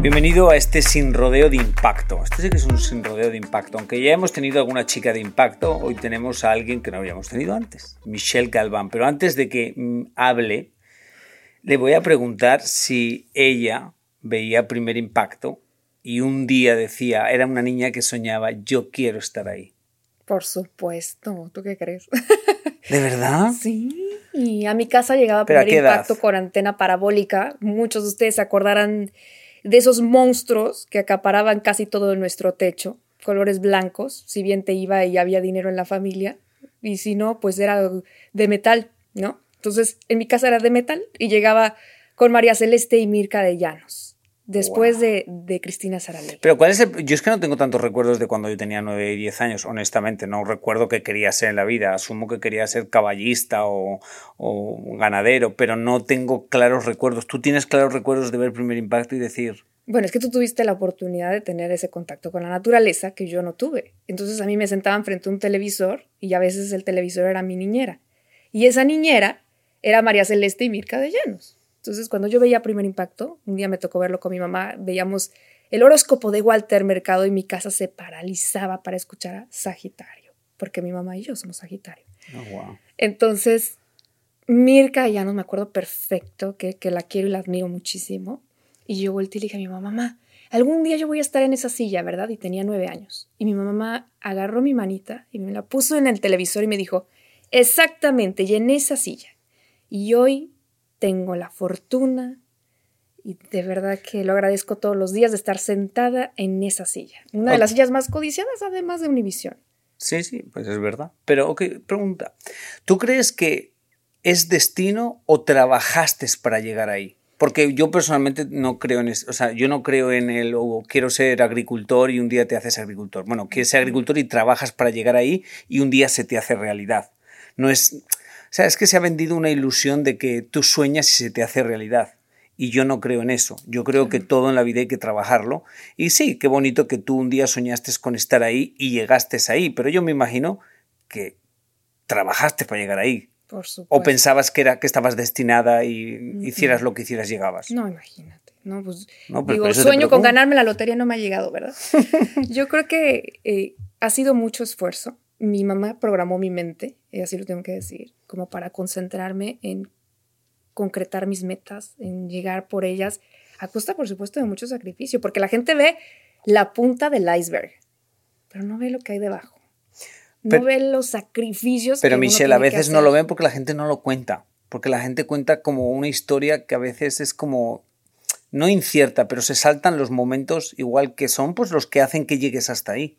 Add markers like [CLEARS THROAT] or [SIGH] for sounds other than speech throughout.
Bienvenido a este sin rodeo de impacto. Este sí que es un sin rodeo de impacto. Aunque ya hemos tenido alguna chica de impacto, hoy tenemos a alguien que no habíamos tenido antes, Michelle Galván. Pero antes de que mm, hable, le voy a preguntar si ella veía primer impacto y un día decía, era una niña que soñaba, yo quiero estar ahí. Por supuesto, ¿tú qué crees? ¿De verdad? [LAUGHS] Sí. Y a mi casa llegaba primer impacto con antena parabólica. Muchos de ustedes se acordarán de esos monstruos que acaparaban casi todo nuestro techo, colores blancos, si bien te iba y había dinero en la familia, y si no, pues era de metal, ¿no? Entonces, en mi casa era de metal y llegaba con María Celeste y Mirka de Llanos después de, de, Cristina Saraley. Pero ¿cuál es el...? Yo es que no tengo tantos recuerdos de cuando yo tenía 9 y 10 años, honestamente. No recuerdo qué quería ser en la vida. Asumo que quería ser caballista o, o, ganadero, pero no tengo claros recuerdos. ¿Tú tienes claros recuerdos de ver Primer Impacto y decir... Bueno, es que tú tuviste la oportunidad de tener ese contacto con la naturaleza que yo no tuve. Entonces a mí me sentaban frente a un televisor y a veces el televisor era mi niñera. Y esa niñera era María Celeste y Mirka de Llanos. Entonces, cuando yo veía Primer Impacto, un día me tocó verlo con mi mamá, veíamos el horóscopo de Walter Mercado y mi casa se paralizaba para escuchar a Sagitario, porque mi mamá y yo somos Sagitario. Oh, Entonces, Mirka, ya no me acuerdo perfecto, que, que, la quiero y la admiro muchísimo. Y yo volteé y le dije a mi mamá, mamá, algún día yo voy a estar en esa silla, ¿verdad? Y tenía nueve años. Y mi mamá agarró mi manita y me la puso en el televisor y me dijo, exactamente, y en esa silla. Y hoy tengo la fortuna y de verdad que lo agradezco todos los días de estar sentada en esa silla. Una de las sillas más codiciadas además de Univisión. Sí, sí, pues es verdad. Pero, ok, pregunta. ¿Tú crees que es destino o trabajaste para llegar ahí? Porque yo personalmente no creo en eso, o sea, yo no creo en el o quiero ser agricultor y un día te haces agricultor. Bueno, quieres ser agricultor y trabajas para llegar ahí y un día se te hace realidad. No es, sea, es que se ha vendido una ilusión de que tú sueñas y se te hace realidad. Y yo no creo en eso. Yo creo que todo en la vida hay que trabajarlo. Y sí, qué bonito que tú un día soñaste con estar ahí y llegaste ahí. Pero yo me imagino que trabajaste para llegar ahí. Por supuesto. O pensabas que, era, que estabas destinada y hicieras lo que hicieras, llegabas. No, imagínate. No, pues, digo, sueño con ganarme la lotería no me ha llegado, ¿verdad? [LAUGHS] yo creo que eh, ha sido mucho esfuerzo mi mamá programó mi mente, y así lo tengo que decir, como para concentrarme en concretar mis metas, en llegar por ellas, a costa, por supuesto, de mucho sacrificio, porque la gente ve la punta del iceberg, pero no ve lo que hay debajo. No ve los sacrificios. Pero Michelle, a veces no lo ven porque la gente no lo cuenta, porque la gente cuenta como una historia que a veces es como no incierta, pero se saltan los momentos igual que son pues los que hacen que llegues hasta ahí.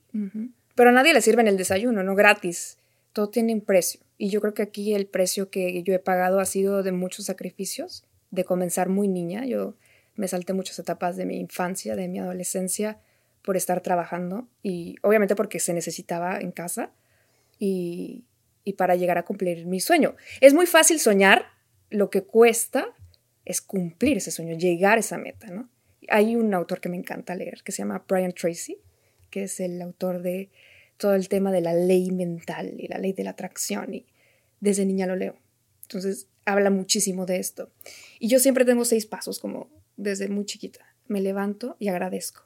Pero a nadie le sirve en el desayuno, no gratis. Todo tiene un precio. Y yo creo que aquí el precio que yo he pagado ha sido de muchos sacrificios, de comenzar muy niña. Yo me salté muchas etapas de mi infancia, de mi adolescencia, por estar trabajando y obviamente porque se necesitaba en casa y, y para llegar a cumplir mi sueño. Es muy fácil soñar, lo que cuesta es cumplir ese sueño, llegar a esa meta, ¿no? Hay un autor que me encanta leer que se llama Brian Tracy que es el autor de todo el tema de la ley mental y la ley de la atracción. Y desde niña lo leo. Entonces habla muchísimo de esto. Y yo siempre tengo seis pasos, como desde muy chiquita. Me levanto y agradezco.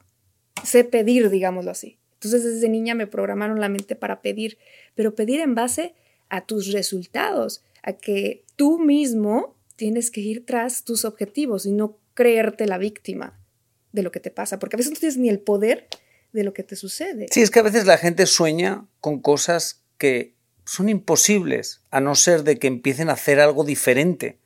Sé pedir, digámoslo así. Entonces desde niña me programaron la mente para pedir, pero pedir en base a tus resultados, a que tú mismo tienes que ir tras tus objetivos y no creerte la víctima de lo que te pasa, porque a veces no tienes ni el poder de lo que te sucede. Sí, es que a veces la gente sueña con cosas que son imposibles, a no ser de que empiecen a hacer algo diferente.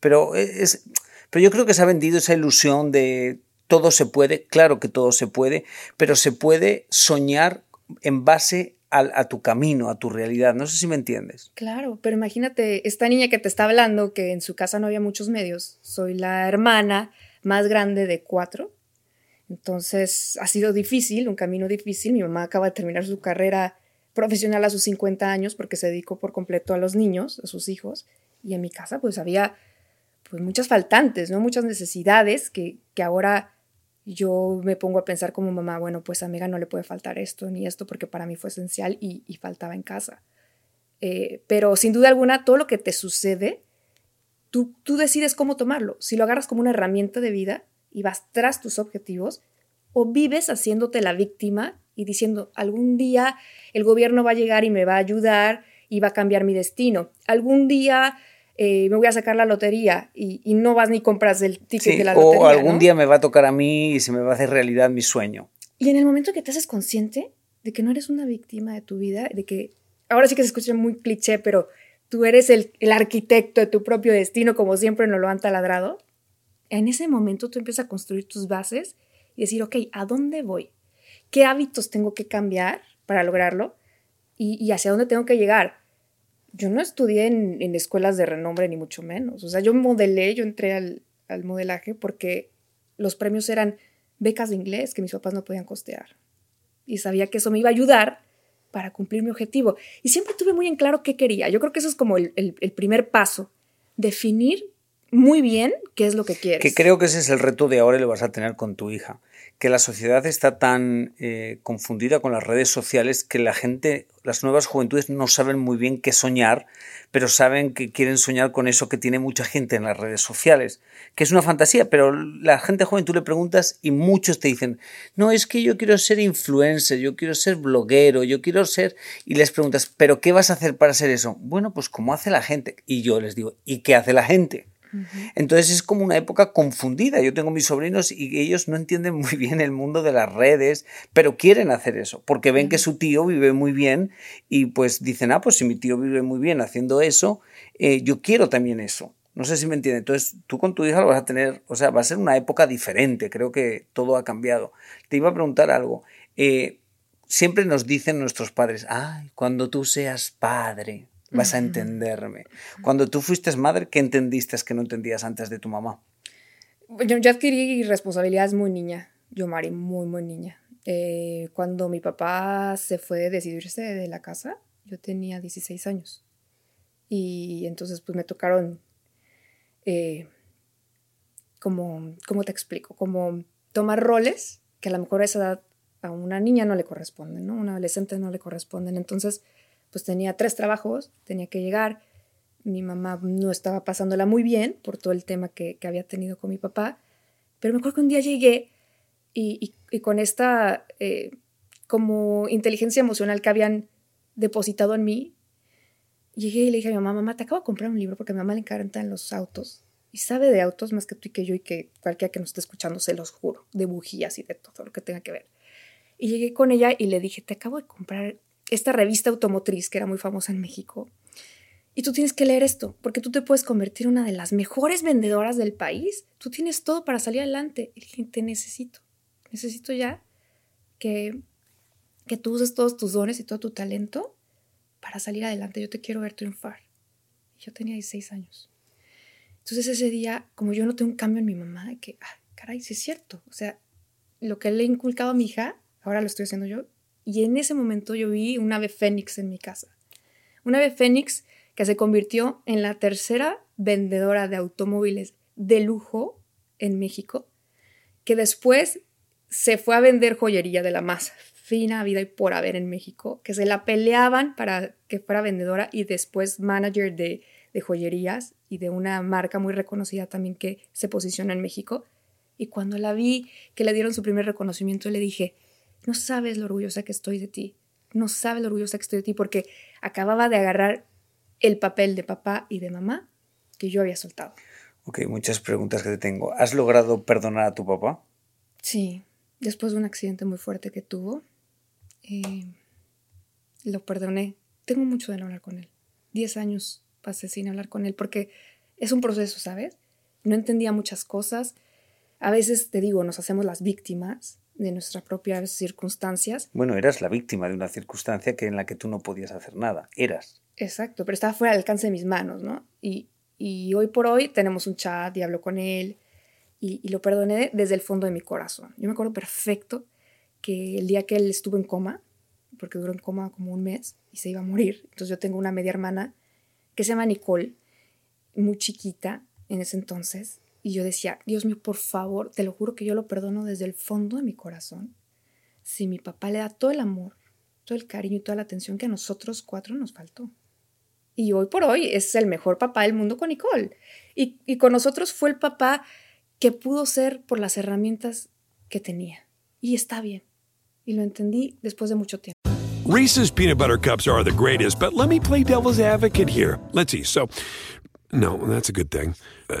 Pero, es, pero yo creo que se ha vendido esa ilusión de todo se puede, claro que todo se puede, pero se puede soñar en base a, tu camino, a tu realidad. No sé si me entiendes. Claro, pero imagínate, esta niña que te está hablando, que en su casa no había muchos medios, soy la hermana más grande de cuatro. Entonces ha sido difícil, un camino difícil. Mi mamá acaba de terminar su carrera profesional a sus 50 años porque se dedicó por completo a los niños, a sus hijos. Y en mi casa pues había pues muchas faltantes, ¿no? Muchas necesidades que, que ahora yo me pongo a pensar como mamá, bueno, pues a Mega no le puede faltar esto ni esto porque para mí fue esencial y, faltaba en casa. Eh, pero sin duda alguna, todo lo que te sucede, tú, tú decides cómo tomarlo. Si lo agarras como una herramienta de vida y vas tras tus objetivos, o vives haciéndote la víctima y diciendo, algún día el gobierno va a llegar y me va a ayudar y va a cambiar mi destino. Algún día eh, me voy a sacar la lotería y, no vas ni compras el ticket de la lotería. O algún día me va a tocar a mí y se me va a hacer realidad mi sueño. Y en el momento que te haces consciente de que no eres una víctima de tu vida, de que ahora sí que se escucha muy cliché, pero tú eres el, el arquitecto de tu propio destino, como siempre nos lo han taladrado, en ese momento tú empiezas a construir tus bases y decir, ok, ¿a dónde voy? ¿Qué hábitos tengo que cambiar para lograrlo? y hacia dónde tengo que llegar? yo no estudié en, escuelas de renombre ni mucho menos. O sea, yo modelé, yo entré al, modelaje porque los premios eran becas de inglés que mis papás no podían costear. Y sabía que eso me iba a ayudar para cumplir mi objetivo. Y siempre tuve muy en claro qué quería. Yo creo que eso es como el, el primer paso. Definir muy bien qué es lo que quieres. Que creo que ese es el reto de ahora y lo vas a tener con tu hija que la sociedad está tan eh, confundida con las redes sociales que la gente, las nuevas juventudes no saben muy bien qué soñar, pero saben que quieren soñar con eso que tiene mucha gente en las redes sociales, que es una fantasía, pero la gente joven tú le preguntas y muchos te dicen, no, es que yo quiero ser influencer, yo quiero ser bloguero, yo quiero ser... Y les preguntas, ¿pero qué vas a hacer para ser eso? Bueno, pues como hace la gente. Y yo les digo, ¿y qué hace la gente? Entonces es como una época confundida. Yo tengo mis sobrinos y ellos no entienden muy bien el mundo de las redes, pero quieren hacer eso, porque ven que su tío vive muy bien y pues dicen, ah, pues si mi tío vive muy bien haciendo eso, eh, yo quiero también eso. No sé si me entienden. Entonces tú con tu hija lo vas a tener, o sea, va a ser una época diferente. Creo que todo ha cambiado. Te iba a preguntar algo. Eh, siempre nos dicen nuestros padres, ay, cuando tú seas padre, vas a entenderme. Cuando tú fuiste madre, ¿qué entendiste que no entendías antes de tu mamá? Yo, yo adquirí responsabilidades muy niña, yo Mari, muy, muy niña. Eh, cuando mi papá se fue a decidirse de la casa, yo tenía 16 años. Y entonces pues me tocaron, eh, como, ¿cómo te explico? Como tomar roles que a lo mejor a esa edad a una niña no le corresponden, ¿no? A una adolescente no le corresponden. Entonces pues tenía tres trabajos, tenía que llegar, mi mamá no estaba pasándola muy bien por todo el tema que, había tenido con mi papá, pero me acuerdo que un día llegué y, con esta eh, como inteligencia emocional que habían depositado en mí, llegué y le dije a mi mamá, mamá, te acabo de comprar un libro porque a mi mamá le encantan los autos y sabe de autos más que tú y que yo y que cualquiera que nos esté escuchando, se los juro, de bujías y de todo lo que tenga que ver. Y llegué con ella y le dije, te acabo de comprar esta revista automotriz que era muy famosa en México. Y tú tienes que leer esto, porque tú te puedes convertir en una de las mejores vendedoras del país. Tú tienes todo para salir adelante. Y dije, te necesito. Necesito ya que, que tú uses todos tus dones y todo tu talento para salir adelante. Yo te quiero ver triunfar. Yo tenía 16 años. Entonces ese día, como yo noté un cambio en mi mamá, que, ah, caray, sí es cierto. O sea, lo que le he inculcado a mi hija, ahora lo estoy haciendo yo, y en ese momento yo vi un ave fénix en mi casa. Un ave fénix que se convirtió en la tercera vendedora de automóviles de lujo en México, que después se fue a vender joyería de la más fina vida y por haber en México, que se la peleaban para que fuera vendedora y después manager de, de joyerías y de una marca muy reconocida también que se posiciona en México. Y cuando la vi, que le dieron su primer reconocimiento, le dije, no sabes lo orgullosa que estoy de ti. No sabes lo orgullosa que estoy de ti porque acababa de agarrar el papel de papá y de mamá que yo había soltado. Ok, muchas preguntas que te tengo. ¿Has logrado perdonar a tu papá? Sí, después de un accidente muy fuerte que tuvo, eh, lo perdoné tengo mucho de no hablar con él. Diez años pasé sin hablar con él porque es un proceso, ¿sabes? No entendía muchas cosas. A veces, te digo, nos hacemos las víctimas de nuestras propias circunstancias. Bueno, eras la víctima de una circunstancia que en la que tú no podías hacer nada. Eras. Exacto, pero estaba fuera del alcance de mis manos, ¿no? Y, y hoy por hoy tenemos un chat y hablo con él y, y, lo perdoné desde el fondo de mi corazón. Yo me acuerdo perfecto que el día que él estuvo en coma, porque duró en coma como un mes y se iba a morir, entonces yo tengo una media hermana que se llama Nicole, muy chiquita en ese entonces, y yo decía, Dios mío, por favor, te lo juro que yo lo perdono desde el fondo de mi corazón. Si mi papá le da todo el amor, todo el cariño y toda la atención que a nosotros cuatro nos faltó. Y hoy por hoy es el mejor papá del mundo con Nicole. Y, y con nosotros fue el papá que pudo ser por las herramientas que tenía. Y está bien. Y lo entendí después de mucho tiempo. Reese's peanut butter cups are the greatest, but let me play devil's advocate here. Let's see. So, no, that's a good thing. Uh,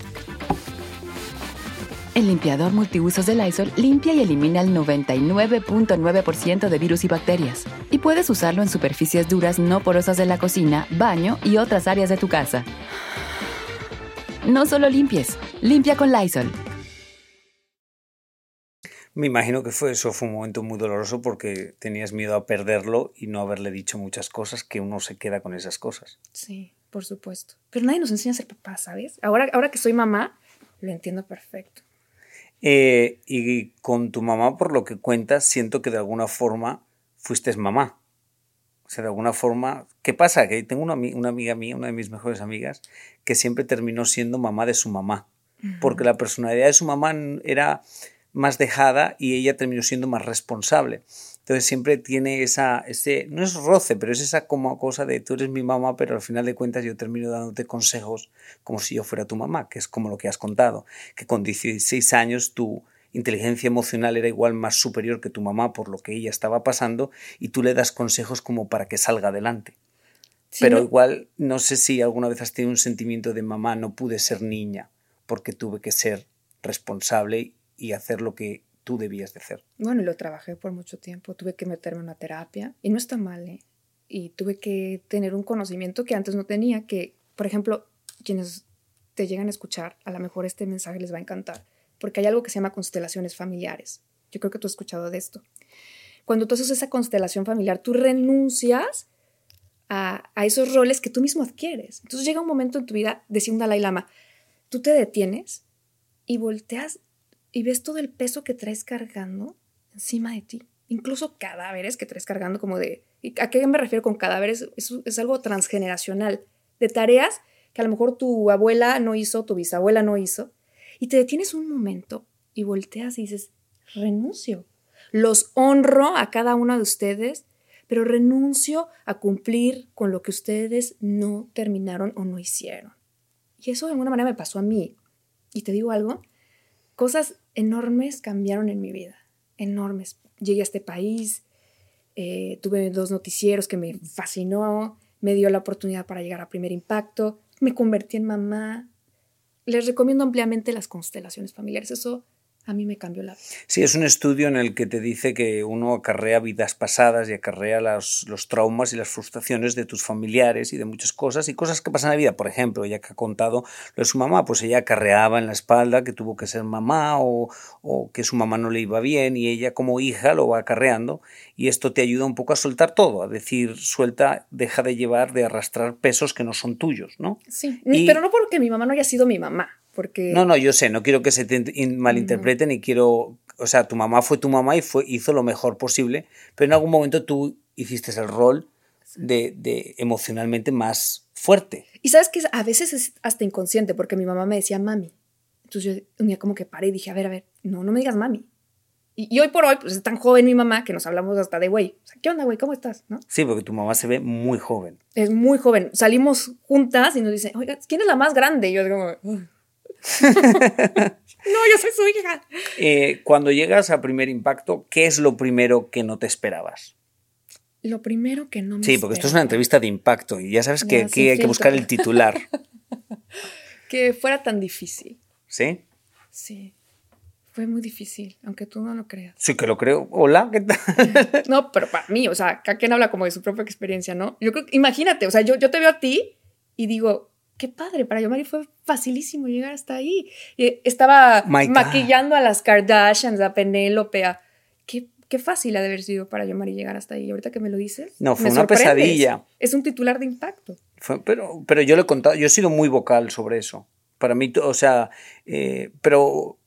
El limpiador multiusos de Lysol limpia y elimina el 99.9% de virus y bacterias. Y puedes usarlo en superficies duras no porosas de la cocina, baño y otras áreas de tu casa. No solo limpies, limpia con Lysol. Me imagino que fue, eso fue un momento muy doloroso porque tenías miedo a perderlo y no haberle dicho muchas cosas que uno se queda con esas cosas. Sí, por supuesto. Pero nadie nos enseña a ser papá, ¿sabes? Ahora, ahora que soy mamá, lo entiendo perfecto. Eh, y con tu mamá, por lo que cuentas, siento que de alguna forma fuiste mamá. O sea, de alguna forma, ¿qué pasa? Que tengo una, una, amiga mía, una de mis mejores amigas, que siempre terminó siendo mamá de su mamá. Uh -huh. Porque la personalidad de su mamá era más dejada y ella terminó siendo más responsable. Entonces siempre tiene esa, ese, no es roce, pero es esa como cosa de tú eres mi mamá, pero al final de cuentas yo termino dándote consejos como si yo fuera tu mamá, que es como lo que has contado, que con 16 años tu inteligencia emocional era igual más superior que tu mamá por lo que ella estaba pasando y tú le das consejos como para que salga adelante. Sí, pero no. igual no sé si alguna vez has tenido un sentimiento de mamá, no pude ser niña porque tuve que ser responsable y hacer lo que tú debías de hacer. Bueno, y lo trabajé por mucho tiempo. Tuve que meterme en una terapia y no está mal, ¿eh? Y tuve que tener un conocimiento que antes no tenía, que, por ejemplo, quienes te llegan a escuchar, a lo mejor este mensaje les va a encantar, porque hay algo que se llama constelaciones familiares. Yo creo que tú has escuchado de esto. Cuando tú haces esa constelación familiar, tú renuncias a, a esos roles que tú mismo adquieres. Entonces llega un momento en tu vida, decía un Dalai Lama, tú te detienes y volteas y ves todo el peso que traes cargando encima de ti. Incluso cadáveres que traes cargando como de... ¿A qué me refiero con cadáveres? Es, es algo transgeneracional, de tareas que a lo mejor tu abuela no hizo, tu bisabuela no hizo, y te detienes un momento y volteas y dices, renuncio. Los honro a cada uno de ustedes, pero renuncio a cumplir con lo que ustedes no terminaron o no hicieron. Y eso de alguna manera me pasó a mí. Y te digo algo, cosas enormes cambiaron en mi vida, enormes. Llegué a este país, eh, tuve dos noticieros que me fascinó, me dio la oportunidad para llegar a primer impacto, me convertí en mamá. Les recomiendo ampliamente las constelaciones familiares, eso a mí me cambió la vida. Sí, es un estudio en el que te dice que uno acarrea vidas pasadas y acarrea los, los traumas y las frustraciones de tus familiares y de muchas cosas y cosas que pasan en la vida. Por ejemplo, ella que ha contado lo de su mamá, pues ella acarreaba en la espalda que tuvo que ser mamá o, o que su mamá no le iba bien y ella como hija lo va acarreando y esto te ayuda un poco a soltar todo, a decir, suelta, deja de llevar, de arrastrar pesos que no son tuyos, ¿no? Sí, y, pero no porque mi mamá no haya sido mi mamá. Porque... No, no, yo sé, no quiero que se te malinterpreten no. y quiero, o sea, tu mamá fue tu mamá y fue, hizo lo mejor posible, pero en algún momento tú hiciste el rol de, de emocionalmente más fuerte. Y sabes que a veces es hasta inconsciente, porque mi mamá me decía mami. Entonces yo un día como que paré y dije, a ver, a ver, no, no me digas mami. Y, y hoy por hoy, pues es tan joven mi mamá que nos hablamos hasta de güey. O sea, ¿qué onda, güey? ¿Cómo estás? ¿No? Sí, porque tu mamá se ve muy joven. Es muy joven. Salimos juntas y nos dice, oiga, ¿quién es la más grande? Y yo digo, Uy no, yo soy su hija. Eh, cuando llegas a primer impacto, ¿qué es lo primero que no te esperabas? Lo primero que no me Sí, porque esto es una entrevista de impacto y ya sabes que Ya, aquí hay que buscar el titular. [LAUGHS] Que fuera tan difícil. ¿Sí? Sí. Fue muy difícil, aunque tú no lo creas. Sí que lo creo. Hola, ¿qué tal? [LAUGHS] No, pero para mí, o sea, cada quien habla como de su propia experiencia, ¿no? Yo creo, imagínate, o sea, yo, yo te veo a ti y digo, qué padre, para Yomari fue facilísimo llegar hasta ahí. Y estaba My God. maquillando a las Kardashians, a Penélope, a... Qué, qué fácil ha de haber sido para Yomari llegar hasta ahí. Ahorita que me lo dices. No, fue me una sorprendes. pesadilla. Es un titular de impacto. Fue- pero, pero yo le he contado, yo he sido muy vocal sobre eso. Para mí, o sea, eh, pero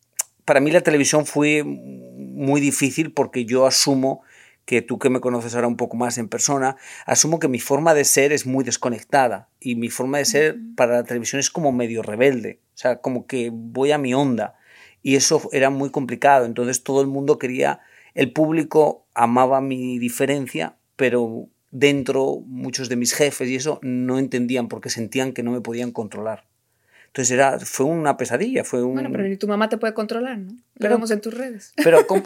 para mí la televisión fue muy difícil porque yo asumo que tú que me conoces ahora un poco más en persona, asumo que mi forma de ser es muy desconectada y mi forma de ser para la televisión es como medio rebelde, o sea, como que voy a mi onda y eso era muy complicado, entonces todo el mundo quería, el público amaba mi diferencia, pero dentro muchos de mis jefes y eso no entendían porque sentían que no me podían controlar. Entonces era, fue una pesadilla, fue un... Bueno, pero ni tu mamá te puede controlar, ¿no? Pero- vemos en tus redes. Pero como,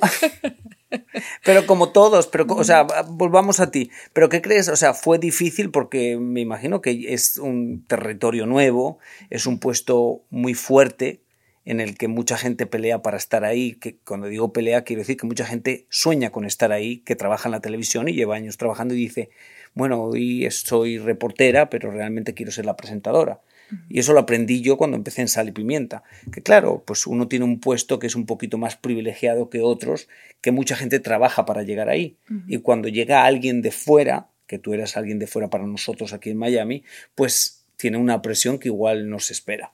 [LAUGHS] pero como todos, pero, o sea, volvamos a ti. ¿Pero qué crees? O sea, fue difícil porque me imagino que es un territorio nuevo, es un puesto muy fuerte en el que mucha gente pelea para estar ahí, que cuando digo pelea quiero decir que mucha gente sueña con estar ahí, que trabaja en la televisión y lleva años trabajando y dice, bueno, hoy soy reportera, pero realmente quiero ser la presentadora. Y eso lo aprendí yo cuando empecé en Sal y Pimienta. Que claro, pues uno tiene un puesto que es un poquito más privilegiado que otros, que mucha gente trabaja para llegar ahí. Y cuando llega alguien de fuera, que tú eras alguien de fuera para nosotros aquí en Miami, pues tiene una presión que igual no se espera.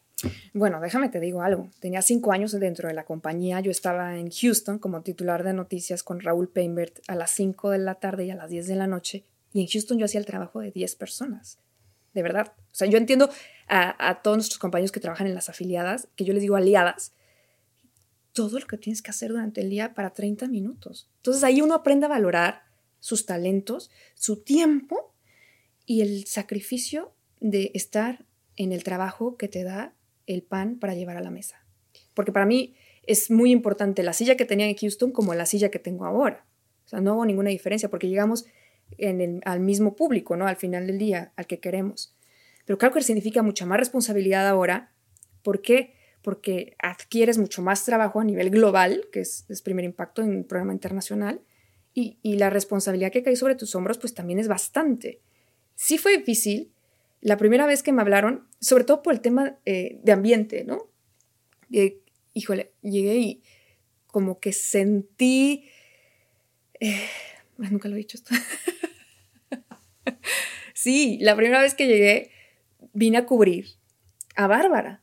Bueno, déjame te digo algo. Tenía cinco años dentro de la compañía. Yo estaba en Houston como titular de noticias con Raúl Peinbert a las 5 de la tarde y a las 10 de la noche. Y en Houston yo hacía el trabajo de 10 personas. De verdad. O sea, yo entiendo a, todos nuestros compañeros que trabajan en las afiliadas, que yo les digo aliadas, todo lo que tienes que hacer durante el día para 30 minutos. Entonces ahí uno aprende a valorar sus talentos, su tiempo y el sacrificio de estar en el trabajo que te da el pan para llevar a la mesa. Porque para mí es muy importante la silla que tenía en Houston como la silla que tengo ahora. O sea, no hago ninguna diferencia porque llegamos en el- al mismo público, ¿no? Al final del día, al que queremos. Pero que significa mucha más responsabilidad ahora. ¿Por qué? Porque adquieres mucho más trabajo a nivel global, que es, es primer impacto en un programa internacional, y, y la responsabilidad que cae sobre tus hombros, pues también es bastante. Sí fue difícil, la primera vez que me hablaron, sobre todo por el tema eh, de ambiente, ¿no? Híjole, llegué y como que sentí... eh, [LAUGHS] nunca lo he dicho esto. [LAUGHS] sí, la primera vez que llegué vine a cubrir a Bárbara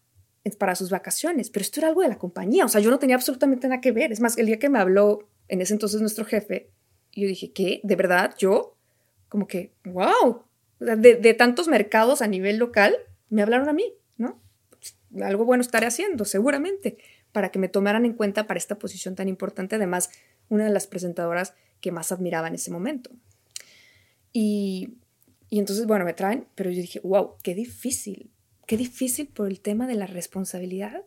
para sus vacaciones, pero esto era algo de la compañía, o sea, yo no tenía absolutamente nada que ver. Es más, el día que me habló en ese entonces nuestro jefe, yo dije, ¿qué? ¿De verdad? ¿Yo? Como que, wow, de, de tantos mercados a nivel local, me hablaron a mí, ¿no? Algo bueno estaré haciendo, seguramente, para que me tomaran en cuenta para esta posición tan importante. Además, una de las presentadoras que más admiraba en ese momento. Y, y entonces, bueno, me traen, pero yo dije, wow, qué difícil, qué difícil por el tema de la responsabilidad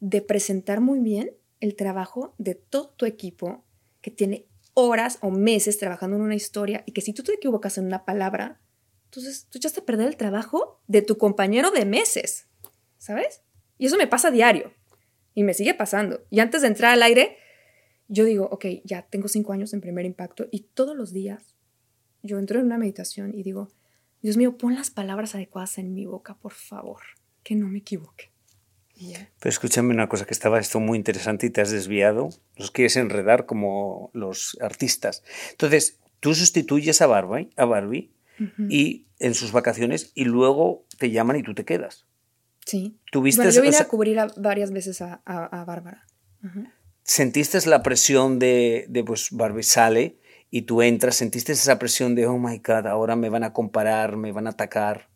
de presentar muy bien el trabajo de todo tu equipo que tiene horas o meses trabajando en una historia y que si tú te equivocas en una palabra, entonces tú echaste a perder el trabajo de tu compañero de meses, ¿sabes? Y eso me pasa a diario y me sigue pasando. Y antes de entrar al aire, yo digo, ok, ya tengo cinco años en primer impacto y todos los días yo entro en una meditación y digo, Dios mío, pon las palabras adecuadas en mi boca, por favor, que no me equivoque. Pero escúchame una cosa que estaba esto muy interesante y te has desviado. Los quieres enredar como los artistas. Entonces, tú sustituyes a Barbie, a Barbie Ujú. y en sus vacaciones y luego te llaman y tú te quedas. Sí. ¿Tuviste, Bueno, yo vine o sea, a cubrir a- varias veces a, a- a Bárbara. Ujú. ¿Sentiste la presión de, de, pues Barbie sale y tú entras? ¿Sentiste esa presión de, oh my God, ahora me van a comparar, me van a atacar?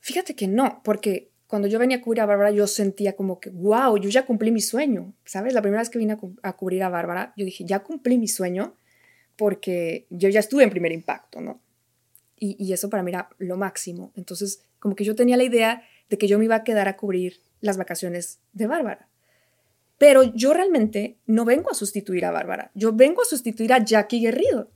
Fíjate que no, porque cuando yo venía a cubrir a Bárbara, yo sentía como que, wow, yo ya cumplí mi sueño, ¿sabes? La primera vez que vine a, cu- a cubrir a Bárbara, yo dije, ya cumplí mi sueño porque yo ya estuve en primer impacto, ¿no? Y, y eso para mí era lo máximo. Entonces, como que yo tenía la idea de que yo me iba a quedar a cubrir las vacaciones de Bárbara. Pero yo realmente no vengo a sustituir a Bárbara, yo vengo a sustituir a Jackie Guerrido,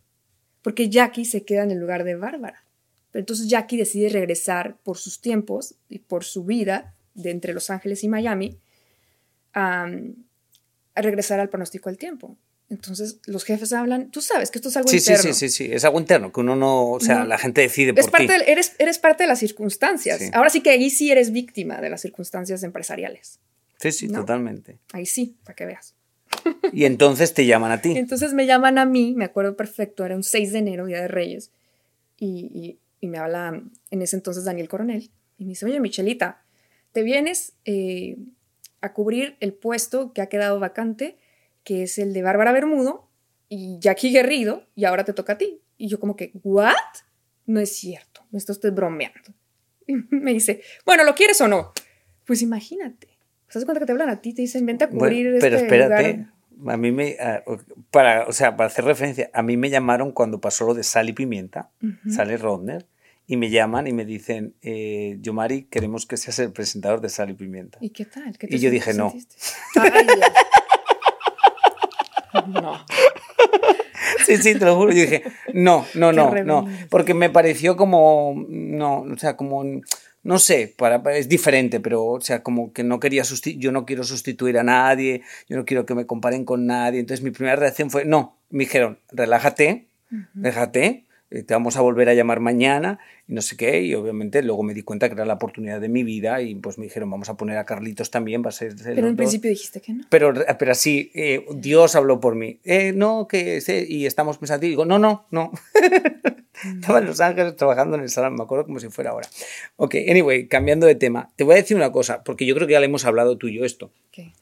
porque Jackie se queda en el lugar de Bárbara. Pero entonces Jackie decide regresar por sus tiempos y por su vida de entre Los Ángeles y Miami a, a regresar al pronóstico del tiempo. Entonces los jefes hablan, tú sabes que esto es algo Sí, sí, interno. sí, sí, sí, es algo interno, que uno no, o sea, No. la gente decide Es por parte ti. de- eres, eres parte de las circunstancias. Sí. Ahora sí que ahí sí eres víctima de las circunstancias empresariales. Sí, sí, No. totalmente. Ahí sí, para que veas. Y entonces te llaman a ti. Entonces me llaman a mí, me acuerdo perfecto, era un 6 de enero, Día de Reyes, y, y- y me habla en ese entonces Daniel Coronel, y me dice, oye, Michelita, te vienes eh, a cubrir el puesto que ha quedado vacante, que es el de Bárbara Bermudo y Jackie Guerrido, y ahora te toca a ti. Y yo como que, ¿what? No es cierto, me está usted bromeando. [LAUGHS] Y me dice, bueno, ¿lo quieres o no? Pues imagínate. ¿Se das cuenta que te hablan a ti? Te dicen, vente a cubrir Bueno, pero este espérate, lugar". a mí me, para, o sea, para hacer referencia, a mí me llamaron cuando pasó lo de Sal y Pimienta, Ujú. Sale Rodner, y me llaman y me dicen, eh, Yomari, queremos que seas el presentador de Sal y Pimienta. ¿Y qué tal? ¿Qué Y yo dije, no. No. [LAUGHS] Sí, sí, te lo juro. Yo dije, no, no, no, no. Porque me pareció como, no, o sea, como, no sé, para, es diferente, pero, o sea, como que no quería sustituir, yo no quiero sustituir a nadie, yo no quiero que me comparen con nadie. Entonces mi primera reacción fue, no, me dijeron, relájate, déjate, te vamos a volver a llamar mañana y no sé qué. Y obviamente luego me di cuenta que era la oportunidad de mi vida y pues me dijeron, vamos a poner a Carlitos también, va a ser... Pero en dos". principio dijiste que no. Pero, pero así, eh, Dios habló por mí. Eh, no, que sé, y estamos pensando, y digo, no, no, no. [LAUGHS] Estaba en Los Ángeles trabajando en el salón, me acuerdo como si fuera ahora. Ok, anyway, cambiando de tema, te voy a decir una cosa, porque yo creo que ya le hemos hablado tú y yo esto. ¿Qué?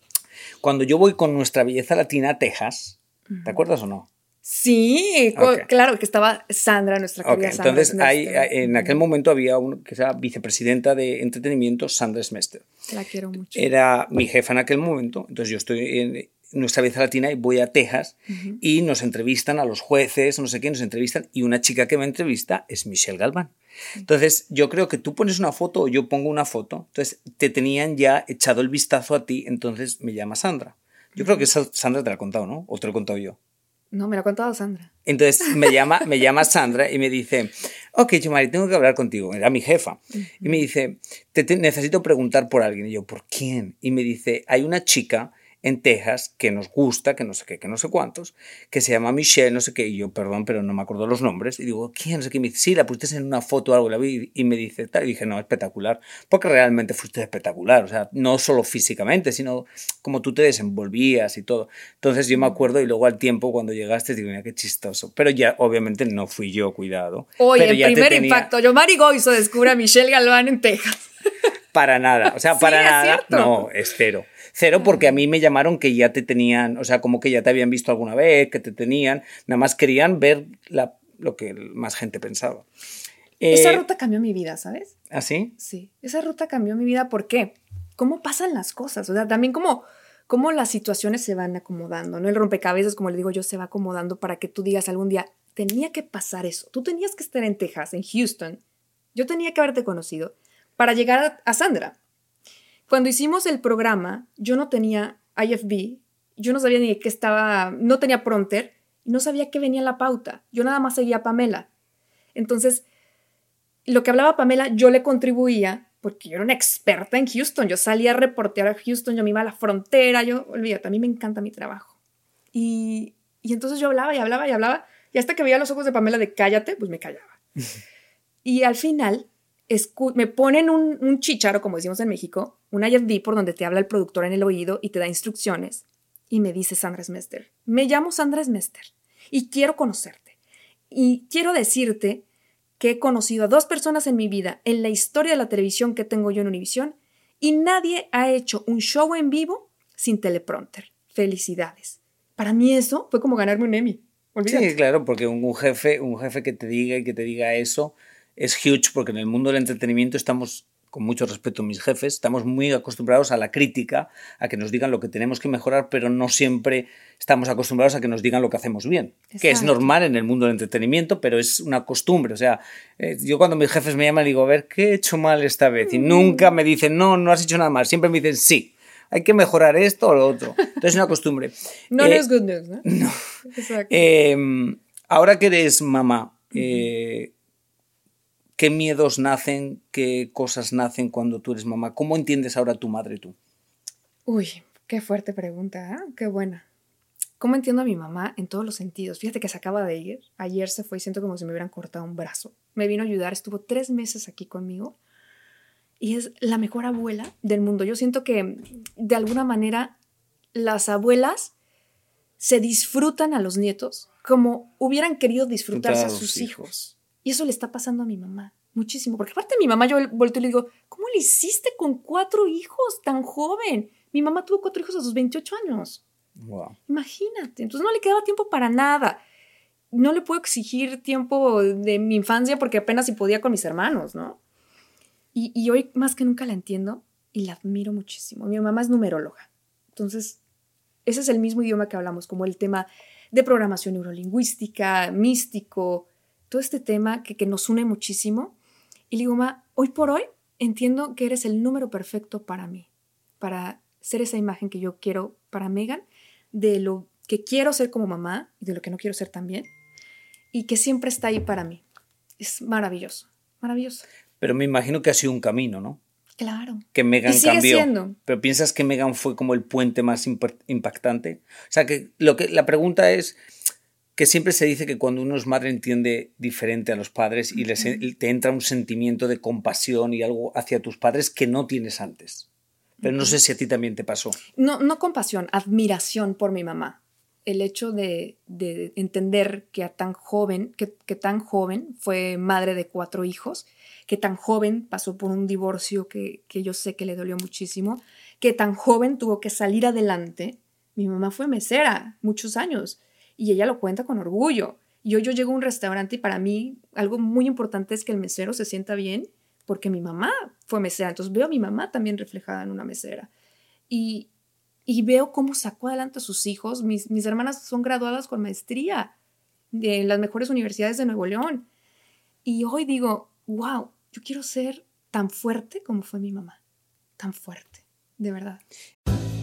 Cuando yo voy con nuestra belleza latina a Texas, ¿te acuerdas o no? Sí, claro, que estaba Sandra, nuestra querida Sandra. entonces hay, en aquel momento había un que era vicepresidenta de entretenimiento, Sandra Smester. La quiero mucho. era mi jefa en aquel momento. Entonces yo estoy en nuestra vez latina y voy a Texas y nos entrevistan a los jueces, no sé qué, nos entrevistan y una chica que me entrevista es Michelle Galván. Entonces yo creo que tú pones una foto o yo pongo una foto, entonces te tenían ya echado el vistazo a ti, entonces me llama Sandra. Yo creo que Sandra te la ha contado, ¿no? O te lo he contado yo. No, me lo ha contado Sandra. Entonces me llama, me llama Sandra y me dice, ok, Chumari, tengo que hablar contigo. Era mi jefa. Y me dice, te, te- necesito preguntar por alguien. Y yo, ¿por quién? Y me dice, hay una chica en Texas que nos gusta, que no sé qué, que no sé cuántos, que se llama Michelle, no sé qué. Y yo, perdón, pero no me acuerdo los nombres. Y digo, ¿quién? No sé qué. Y me dice, sí, la pusiste en una foto o algo. La vi y me dice, tal. Y dije, no, espectacular. Porque realmente fuiste espectacular. O sea, no solo físicamente, sino como tú te desenvolvías y todo. Entonces yo me acuerdo y luego al tiempo cuando llegaste digo, mira qué chistoso. Pero ya obviamente no fui yo, cuidado. Oye, te primer tenía- impacto, yo Mari Goizo descubre a Michelle Galván en Texas. [LAUGHS] Para nada, o sea, Sí, para nada. No, es cero. Cero porque a mí me llamaron que ya te tenían, o sea, como que ya te habían visto alguna vez, que te tenían, nada más querían ver la, lo que más gente pensaba. Esa Eh, ruta cambió mi vida, ¿sabes? ¿Así? Sí, esa ruta cambió mi vida. ¿Por qué? ¿Cómo pasan las cosas? O sea, también cómo, cómo las situaciones se van acomodando, ¿no? El rompecabezas, como le digo yo, se va acomodando para que tú digas algún día, tenía que pasar eso. Tú tenías que estar en Texas, en Houston. Yo tenía que haberte conocido para llegar a, a Sandra. Cuando hicimos el programa, yo no tenía IFB, yo no sabía ni qué estaba, no tenía prompter, no sabía qué venía en la pauta. Yo nada más seguía a Pamela. Entonces, lo que hablaba Pamela, yo le contribuía porque yo era una experta en Houston. Yo salía a reportear a Houston, yo me iba a la frontera, yo, olvídate, a mí me encanta mi trabajo. Y, y entonces yo hablaba y hablaba y hablaba, y hasta que veía los ojos de Pamela de cállate, pues me callaba. [LAUGHS] y al final me ponen un, un chicharo, como decimos en México, un IFB por donde te habla el productor en el oído y te da instrucciones. Y me dice Sandra Smester, me llamo Sandra Smester y quiero conocerte. Y quiero decirte que he conocido a dos personas en mi vida en la historia de la televisión que tengo yo en Univisión y nadie ha hecho un show en vivo sin teleprompter. Felicidades. Para mí eso fue como ganarme un Emmy. Olvídate. Sí, claro, porque un, jefe, un jefe que te diga y que te diga eso es huge porque en el mundo del entretenimiento estamos con mucho respeto mis jefes, estamos muy acostumbrados a la crítica, a que nos digan lo que tenemos que mejorar, pero no siempre estamos acostumbrados a que nos digan lo que hacemos bien, que es normal en el mundo del entretenimiento, pero es una costumbre. O sea, eh, yo cuando mis jefes me llaman digo, a ver, ¿qué he hecho mal esta vez? Y nunca me dicen, no, no has hecho nada mal, siempre me dicen, sí, hay que mejorar esto o lo otro. Entonces es una costumbre. [LAUGHS] no, es good news, ¿no? [LAUGHS] No. Exacto. Em, ahora que eres mamá, eh, ¿qué miedos nacen, qué cosas nacen cuando tú eres mamá? ¿Cómo entiendes ahora a tu madre tú? Uy, qué fuerte pregunta, ¿eh? qué buena. ¿Cómo entiendo a mi mamá en todos los sentidos? Fíjate que se acaba de ir. Ayer se fue y siento como si me hubieran cortado un brazo. Me vino a ayudar, estuvo tres meses aquí conmigo y es la mejor abuela del mundo. Yo siento que de alguna manera las abuelas se disfrutan a los nietos como hubieran querido disfrutarse a sus hijos. Y eso le está pasando a mi mamá muchísimo. Porque aparte de mi mamá, yo vuelto y le digo, ¿cómo le hiciste con cuatro hijos tan joven? Mi mamá tuvo cuatro hijos a sus 28 años. Imagínate, entonces no le quedaba tiempo para nada. No le puedo exigir tiempo de mi infancia porque apenas si podía con mis hermanos, ¿no? Y, y, hoy más que nunca la entiendo y la admiro muchísimo. Mi mamá es numeróloga. Entonces, ese es el mismo idioma que hablamos, como el tema de programación neurolingüística, místico, todo este tema que, que nos une muchísimo. Y le digo, mamá, hoy por hoy entiendo que eres el número perfecto para mí, para ser esa imagen que yo quiero para Megan de lo que quiero ser como mamá y de lo que no quiero ser también, y que siempre está ahí para mí. Es maravilloso, maravilloso. Pero me imagino que ha sido un camino, ¿no? Claro. Que Megan cambió. Pero piensas que Megan fue como el puente más impactante. O sea, que, lo que la pregunta es que siempre se dice que cuando uno es madre entiende diferente a los padres y les, te entra un sentimiento de compasión y algo hacia tus padres que no tienes antes. Pero no sé si a ti también te pasó. No, no compasión, admiración por mi mamá. El hecho de, entender que a tan joven, que, tan joven fue madre de cuatro hijos, que tan joven pasó por un divorcio que, que yo sé que le dolió muchísimo, que tan joven tuvo que salir adelante. Mi mamá fue mesera muchos años y ella lo cuenta con orgullo. Y yo llego a un restaurante y para mí algo muy importante es que el mesero se sienta bien porque mi mamá fue mesera, entonces veo a mi mamá también reflejada en una mesera. Y, y veo cómo sacó adelante a sus hijos. Mis, mis hermanas son graduadas con maestría de las mejores universidades de Nuevo León. Y hoy digo, wow, yo quiero ser tan fuerte como fue mi mamá. Tan fuerte, de verdad.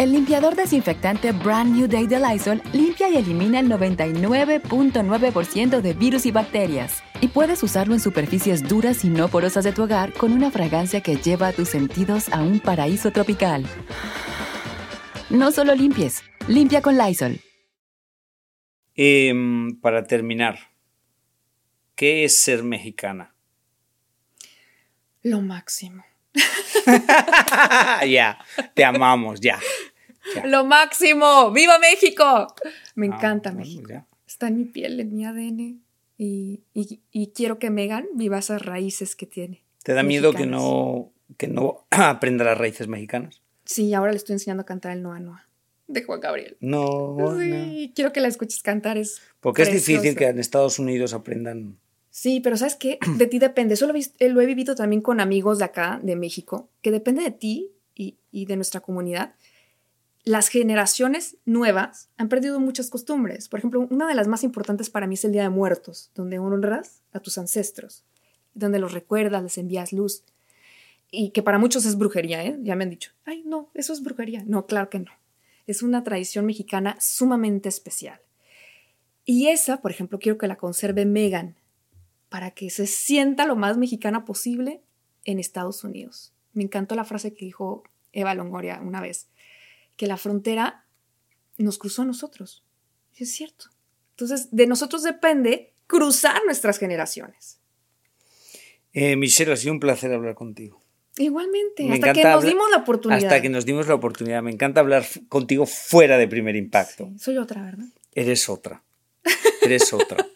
El limpiador desinfectante Brand New Day de Lysol limpia y elimina el 99.9% de virus y bacterias. Y puedes usarlo en superficies duras y no porosas de tu hogar con una fragancia que lleva a tus sentidos a un paraíso tropical. No solo limpies, limpia con Lysol. Em, para terminar, ¿qué es ser mexicana? Lo máximo. [LAUGHS] ya, te amamos, ya. Lo máximo. ¡Viva México! Me ah, encanta México. Está en mi piel, en mi ADN. Y, quiero que Megan viva esas raíces que tiene. ¿Te da miedo que no, que no [CLEARS THROAT] aprenda las raíces mexicanas? Sí, ahora le estoy enseñando a cantar el Noa Noa de Juan Gabriel. No. Sí, quiero que la escuches cantar. Es Porque es difícil que en Estados Unidos aprendan. Sí, pero ¿sabes qué? [CLEARS THROAT] De ti depende. Eso lo, he vivido también con amigos de acá, de México, que depende de ti y, y de nuestra comunidad las generaciones nuevas han perdido muchas costumbres. Por ejemplo, una de las más importantes para mí es el Día de Muertos, donde honras a tus ancestros, donde los recuerdas, les envías luz. Y que para muchos es brujería, ¿eh? Ya me han dicho, ay, no, eso es brujería. No, claro que no. Es una tradición mexicana sumamente especial. Y esa, por ejemplo, quiero que la conserve Megan, para que se sienta lo más mexicana posible en Estados Unidos. Me encantó la frase que dijo Eva Longoria una vez que la frontera nos cruzó a nosotros. Y es cierto. Entonces, de nosotros depende cruzar nuestras generaciones. Eh, Michelle, ha sido un placer hablar contigo. Igualmente, Me hasta que nos dimos la oportunidad. Hasta que nos dimos la oportunidad. Me encanta hablar contigo fuera de primer impacto. Sí, soy otra, ¿verdad? Eres otra. Eres otra.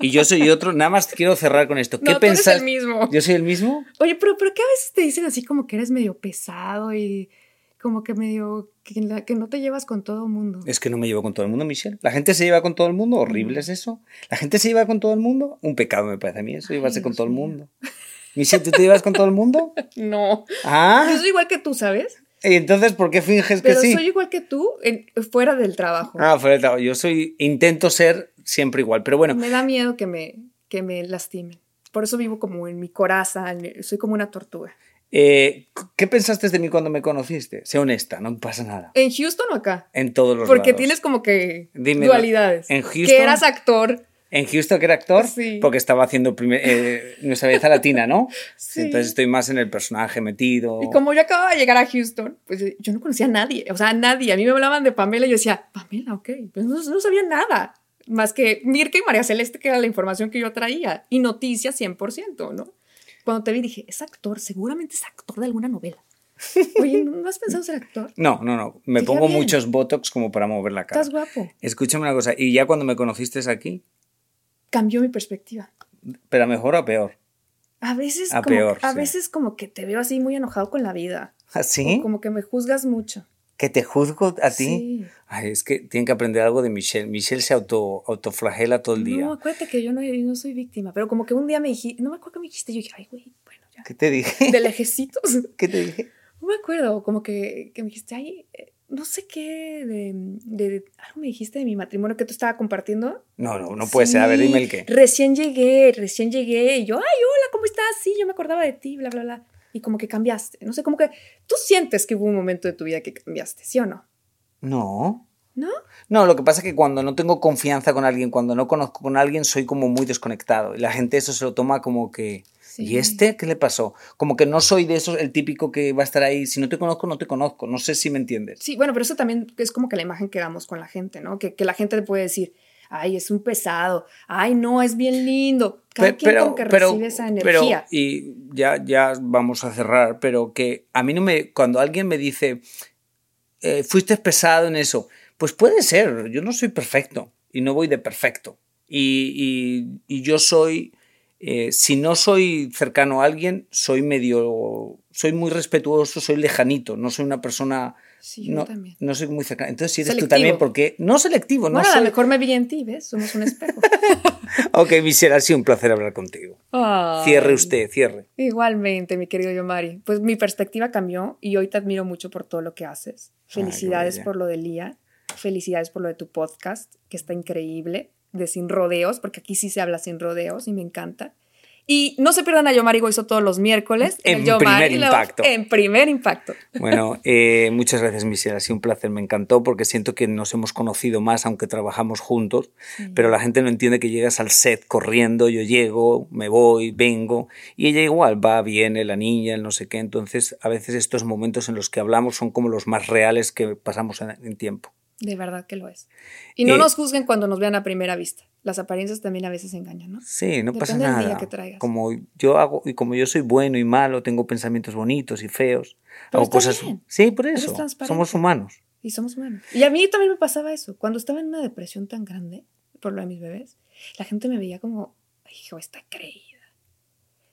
Y yo soy otro. Nada más quiero cerrar con esto. ¿Qué No, tú eres pensás? el mismo. ¿Yo soy el mismo? Oye, pero, pero que a veces te dicen así como que eres medio pesado y como que medio que, que no te llevas con todo el mundo. Es que no me llevo con todo el mundo, Michelle. ¿La gente se lleva con todo el mundo? ¿Horrible es eso? ¿La gente se lleva con todo el mundo? Un pecado me parece a mí eso, llevarse con Dios todo el mundo. Michelle, ¿tú te llevas con todo el mundo? [LAUGHS] No. Yo Ah, soy igual que tú, ¿sabes? ¿y entonces por qué finges que Pero sí? soy igual que tú en- fuera del trabajo. Ah, fuera de trabajo. Yo soy, intento ser siempre igual, pero bueno, Me da miedo que me, que me lastimen. Por eso vivo como en mi coraza, soy como una tortuga. Eh, ¿qué pensaste de mí cuando me conociste? Sé honesta, no pasa nada. ¿En Houston o acá? En todos los Porque lados. tienes como que Dime, dualidades. ¿en Houston? Que eras actor. En Houston, que era actor, Sí. porque estaba haciendo primer- eh, nuestra belleza latina, ¿no? [LAUGHS] Sí. Entonces estoy más en el personaje metido. Y como yo acababa de llegar a Houston, pues eh, yo no conocía a nadie, o sea, a nadie. A mí me hablaban de Pamela y yo decía, Pamela, ok, pues no, no sabía nada. Más que Mirka y María Celeste, que era la información que yo traía. Y noticias 100%, ¿no? Cuando te vi dije, es actor, seguramente es actor de alguna novela. [LAUGHS] Oye, ¿no has pensado ser actor? No, no, no. Me pongo bien. muchos botox como para mover la cara. Estás guapo. Escúchame una cosa. ¿Y ya cuando me conociste aquí? Cambió mi perspectiva. ¿Pero a mejor o a peor? A veces, A como, peor, a sí. veces como que te veo así muy enojado con la vida. ¿Así? O Como que me juzgas mucho. ¿Que te juzgo a ti? Sí. Ay, es que tienen que aprender algo de Michelle. Michelle se auto, autoflagela todo el día. No, acuérdate que yo no, soy víctima, pero como que un día me dijiste, no me acuerdo qué me dijiste, yo dije, ay, güey, bueno, ya. ¿Qué te dije? De lejecitos. [LAUGHS] ¿Qué te dije? No me acuerdo, como que, que me dijiste, ay, eh, no sé qué, de, de- algo me dijiste de mi matrimonio que tú estabas compartiendo. No, no, no puede ser. A ver, Sí, dime el qué. Recién llegué, recién llegué, y yo, ay, hola, ¿cómo estás? Sí, yo me acordaba de ti, bla, bla, bla. Y como que cambiaste, no sé, como que tú sientes que hubo un momento de tu vida que cambiaste, ¿sí o no? No. ¿No? No, lo que pasa es que cuando no tengo confianza con alguien, cuando no conozco con alguien, soy como muy desconectado. Y la gente eso se lo toma como que... Sí. ¿Y este qué le pasó? Como que no soy de esos, el típico que va a estar ahí. Si no te conozco, no te conozco. No sé si me entiendes. Sí, bueno, pero eso también es como que la imagen que damos con la gente, ¿no? Que, que la gente te puede decir, ay, es un pesado, ay, no, es bien lindo. Cada quien como que recibe esa pero- energía. y ya, ya vamos a cerrar, pero que a mí no me. Cuando alguien me dice, eh, fuiste pesado en eso, pues puede ser. Yo no soy perfecto y no voy de perfecto. Y, y- y yo soy. eh, si no soy cercano a alguien, soy medio. Soy muy respetuoso, soy lejanito, no soy una persona. Sí, yo no, también. no soy muy cercano. Entonces, si eres tú Selectivo. también, porque. No selectivo, no bueno, a lo mejor me vi en ti, ¿ves? Somos un espejo. [LAUGHS] Ok, Michelle, ha sido un placer hablar contigo. Cierre Ay, usted, cierre. Igualmente, mi querido Yomari. Pues mi perspectiva cambió y hoy te admiro mucho por todo lo que haces. Felicidades bella. por lo de Lía. Felicidades por lo de tu podcast, que está increíble, de Sin Rodeos, porque aquí sí se habla sin rodeos y me encanta. Y no se pierdan a Yomari Goizo todos los miércoles. En el Primer Love Impacto. En primer impacto. Bueno, [LAUGHS] eh, muchas gracias, Michelle. Ha sido un placer. Me encantó porque siento que nos hemos conocido más, aunque trabajamos juntos. Pero la gente no entiende que llegas al set corriendo. Yo llego, me voy, vengo. Y ella igual va, viene, la niña, el no sé qué. Entonces, a veces estos momentos en los que hablamos son como los más reales que pasamos en, en tiempo. De verdad que lo es. Y no Eh, nos juzguen cuando nos vean a primera vista. Las apariencias también a veces engañan, ¿no? Sí, no pasa Depende del día nada. que traigas. Como yo hago y como yo soy bueno y malo, tengo pensamientos bonitos y feos. Pero hago cosas. bien. Sí, por eso. Somos humanos. Y somos humanos. Y a mí también me pasaba eso. Cuando estaba en una depresión tan grande por lo de mis bebés, la gente me veía como, hijo, está creída.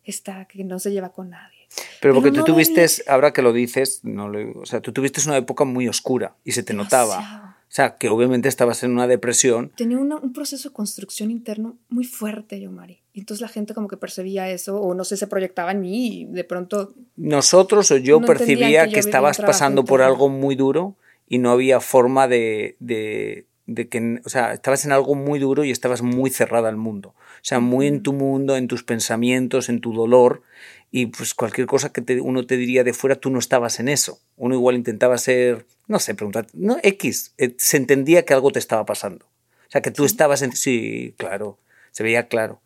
Está que no se lleva con nadie. Pero porque no tú tuviste, ahora que lo dices, no lo- o sea, tú tuviste una época muy oscura y se te notaba. O sea, que obviamente estabas en una depresión. Tenía una- un proceso de construcción interno muy fuerte, yo, Mari. Y entonces la gente como que percibía eso, o no sé, se proyectaba en mí y de pronto Nosotros o yo No percibía que yo estabas pasando por algo muy duro y no había forma de, de, de que, o sea, estabas en algo muy duro y estabas muy cerrada al mundo. O sea, muy en tu mundo, en tus pensamientos, en tu dolor y pues cualquier cosa que te- uno te diría de fuera, tú no estabas en eso. Uno igual intentaba ser, no sé, preguntar, no, X, eh, se entendía que algo te estaba pasando. O sea, que tú estabas en... Sí, claro, se veía claro.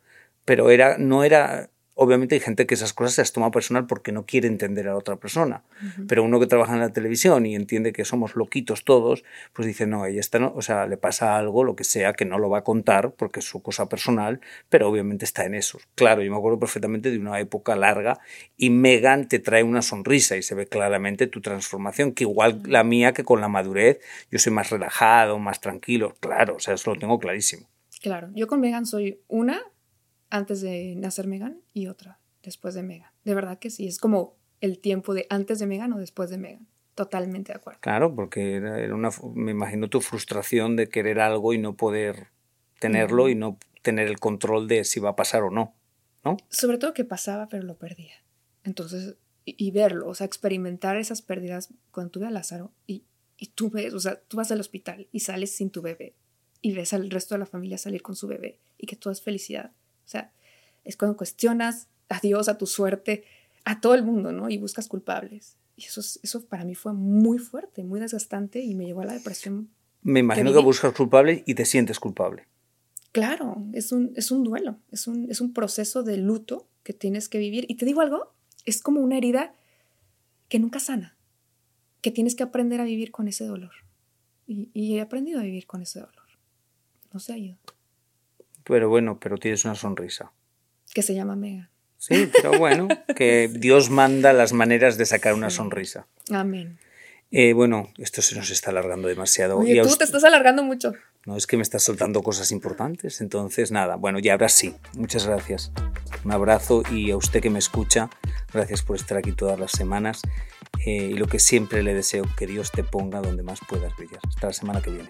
Pero era, no era... Obviamente hay gente que esas cosas se las toma personal porque no quiere entender a la otra persona. Pero uno que trabaja en la televisión y entiende que somos loquitos todos, pues dice, no, ella está, no, o sea, le pasa algo, lo que sea, que no lo va a contar porque es su cosa personal, pero obviamente está en eso. Claro, yo me acuerdo perfectamente de una época larga y Megan te trae una sonrisa y se ve claramente tu transformación, que igual la mía que con la madurez, yo soy más relajado, más tranquilo, claro, o sea, eso lo tengo clarísimo. Claro, yo con Megan soy una antes de nacer Megan y otra después de Megan. De verdad que sí, es como el tiempo de antes de Megan o después de Megan. Totalmente de acuerdo. Claro, porque era una, me imagino tu frustración de querer algo y no poder tenerlo y no tener el control de si va a pasar o no, ¿no? Sobre todo que pasaba, pero lo perdía. Entonces, y, verlo, o sea, experimentar esas pérdidas cuando tuve a Lázaro y, y tú ves, o sea, tú vas al hospital y sales sin tu bebé y ves al resto de la familia salir con su bebé y que todo es felicidad. O sea, es cuando cuestionas a Dios, a tu suerte, a todo el mundo, ¿no? Y buscas culpables. Y eso, eso para mí fue muy fuerte, muy desgastante y me llevó a la depresión. Me imagino que, buscas culpable y te sientes culpable. Claro, es un, es un duelo, es un, es un proceso de luto que tienes que vivir. Y te digo algo, es como una herida que nunca sana, que tienes que aprender a vivir con ese dolor. Y, y he aprendido a vivir con ese dolor. No se ha ido. Pero bueno, pero tienes una sonrisa. Que se llama Mega. Sí, pero bueno, que [LAUGHS] Dios manda las maneras de sacar una sonrisa. Amén. Eh, bueno, esto se nos está alargando demasiado. Oye, tú te estás alargando mucho. No, es que me estás soltando cosas importantes. Entonces, nada, bueno, ya ahora sí. Muchas gracias. Un abrazo y a usted que me escucha, gracias por estar aquí todas las semanas. Eh, y lo que siempre le deseo, que Dios te ponga donde más puedas brillar. Hasta la semana que viene.